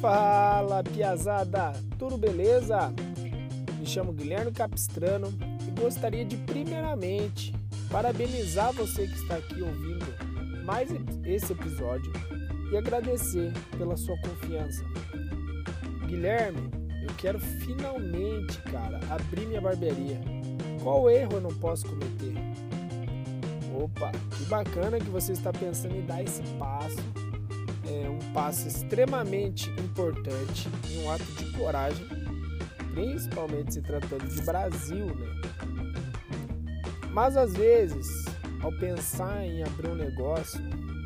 Fala, piazada! Tudo beleza? Me chamo Guilherme Capistrano e gostaria de primeiramente parabenizar você que está aqui ouvindo mais esse episódio e agradecer pela sua confiança. Guilherme, eu quero finalmente, cara, abrir minha barbearia. Qual erro eu não posso cometer? Opa, que bacana que você está pensando em dar esse passo é um passo extremamente importante e um ato de coragem, principalmente se tratando de Brasil, né? Mas às vezes, ao pensar em abrir um negócio,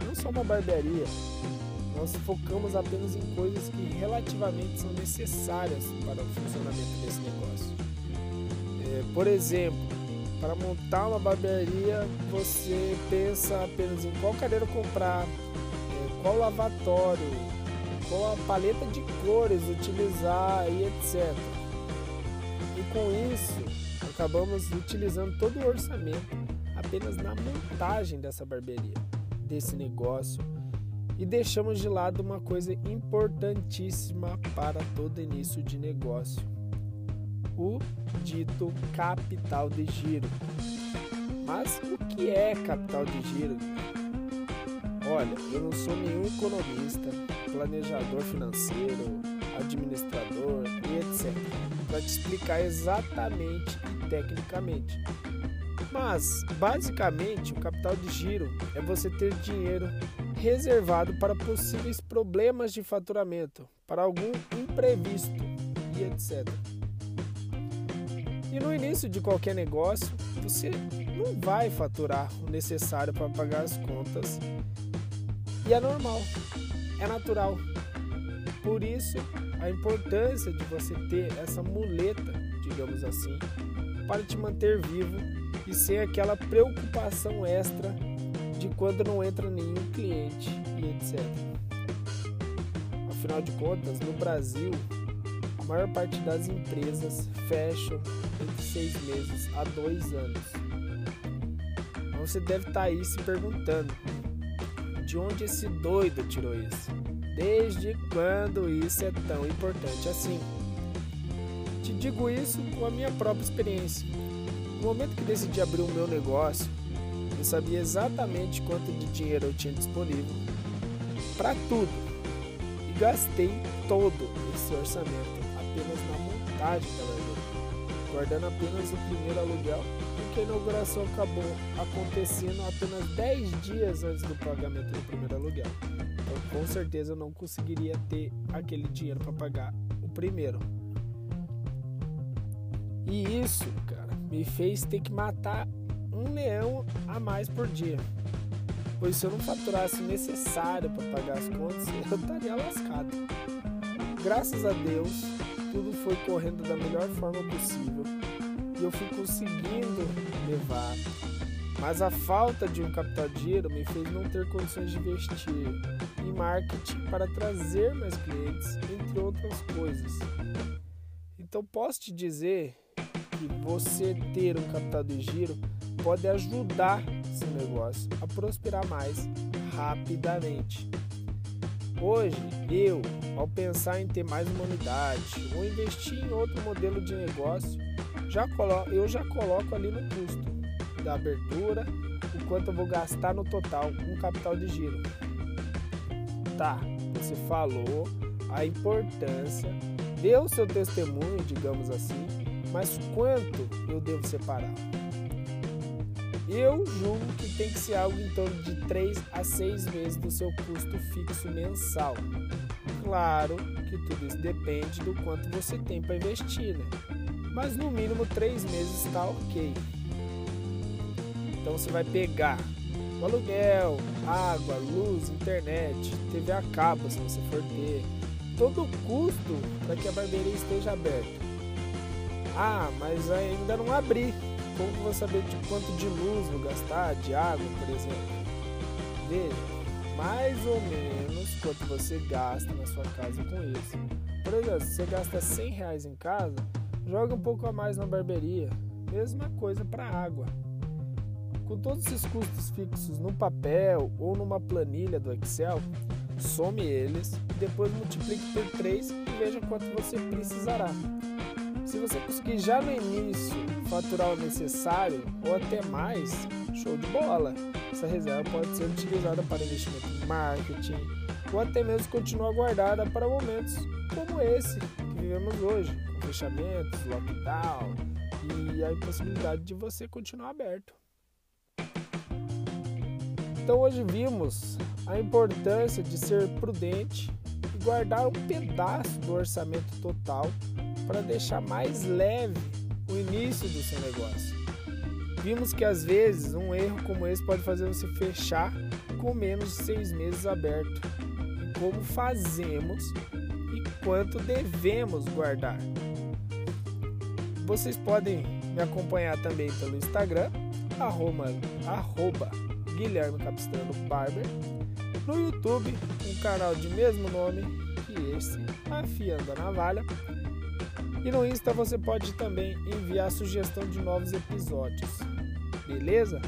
não só uma barbearia, nós focamos apenas em coisas que relativamente são necessárias para o funcionamento desse negócio. É, por exemplo, para montar uma barbearia, você pensa apenas em qual cadeira comprar, qual lavatório, qual a paleta de cores utilizar e etc. E com isso, acabamos utilizando todo o orçamento apenas na montagem dessa barbearia, desse negócio, e deixamos de lado uma coisa importantíssima para todo início de negócio: o dito capital de giro. Mas o que é capital de giro? Olha, eu não sou nenhum economista, planejador financeiro, administrador e etc. Para te explicar exatamente tecnicamente. Mas, basicamente, o capital de giro é você ter dinheiro reservado para possíveis problemas de faturamento, para algum imprevisto e etc. E no início de qualquer negócio, você não vai faturar o necessário para pagar as contas e é normal, é natural. Por isso, a importância de você ter essa muleta, digamos assim, para te manter vivo e sem aquela preocupação extra de quando não entra nenhum cliente e etc. Afinal de contas, no Brasil, a maior parte das empresas fecham entre seis meses a dois anos. Então você deve estar aí se perguntando de onde esse doido tirou isso? Desde quando isso é tão importante assim? Te digo isso com a minha própria experiência. No momento que decidi abrir o meu negócio, eu sabia exatamente quanto de dinheiro eu tinha disponível para tudo e gastei todo esse orçamento apenas na montagem da barbearia, guardando apenas o primeiro aluguel que a inauguração acabou acontecendo apenas 10 dias antes do pagamento do primeiro aluguel. Então, com certeza, eu não conseguiria ter aquele dinheiro para pagar o primeiro. E isso, cara, me fez ter que matar um leão a mais por dia. Pois se eu não faturasse o necessário para pagar as contas, eu estaria lascado. Graças a Deus, tudo foi correndo da melhor forma possível e eu fui conseguindo levar. Mas a falta de um capital de giro me fez não ter condições de investir em marketing para trazer mais clientes, entre outras coisas. Então posso te dizer que você ter um capital de giro pode ajudar seu negócio a prosperar mais rapidamente. Hoje, eu, ao pensar em ter mais uma unidade ou investir em outro modelo de negócio, já coloco, eu já coloco ali no custo da abertura o quanto eu vou gastar no total um capital de giro. Tá, você falou a importância, deu seu testemunho, digamos assim, mas quanto eu devo separar? Eu julgo que tem que ser algo em torno de 3 a 6 vezes do seu custo fixo mensal. Claro que tudo isso depende do quanto você tem para investir, né? mas no mínimo três meses está ok. Então você vai pegar o aluguel, água, luz, internet, TV a cabo se você for ter, todo o custo para que a barbearia esteja aberta. Ah, mas ainda não abri. Como vou saber de quanto de luz vou gastar, de água, por exemplo? Veja, mais ou menos quanto você gasta na sua casa com isso. Por exemplo, se você gasta 100 reais em casa, Joga um pouco a mais na barbearia. Mesma coisa para água. Com todos esses custos fixos no papel ou numa planilha do Excel, some eles e depois multiplique por 3 e veja quanto você precisará. Você conseguir já no início faturar o necessário ou até mais, show de bola. Essa reserva pode ser utilizada para investimento em marketing ou até mesmo continuar guardada para momentos como esse que vivemos hoje, com fechamentos, lockdown e a impossibilidade de você continuar aberto. Então hoje vimos a importância de ser prudente e guardar um pedaço do orçamento total para deixar mais leve o início do seu negócio. Vimos que às vezes um erro como esse pode fazer você fechar com menos de seis meses aberto. Como fazemos e quanto devemos guardar. Vocês podem me acompanhar também pelo Instagram, arroba, arroba Guilherme Capistrano Barber, no YouTube, um canal de mesmo nome que esse, Afiando a Navalha, e no Insta você pode também enviar sugestão de novos episódios. Beleza?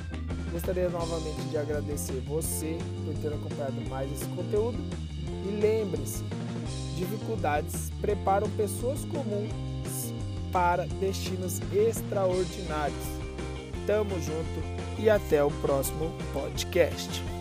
Gostaria novamente de agradecer você por ter acompanhado mais esse conteúdo. E lembre-se, dificuldades preparam pessoas comuns para destinos extraordinários. Tamo junto e até o próximo podcast.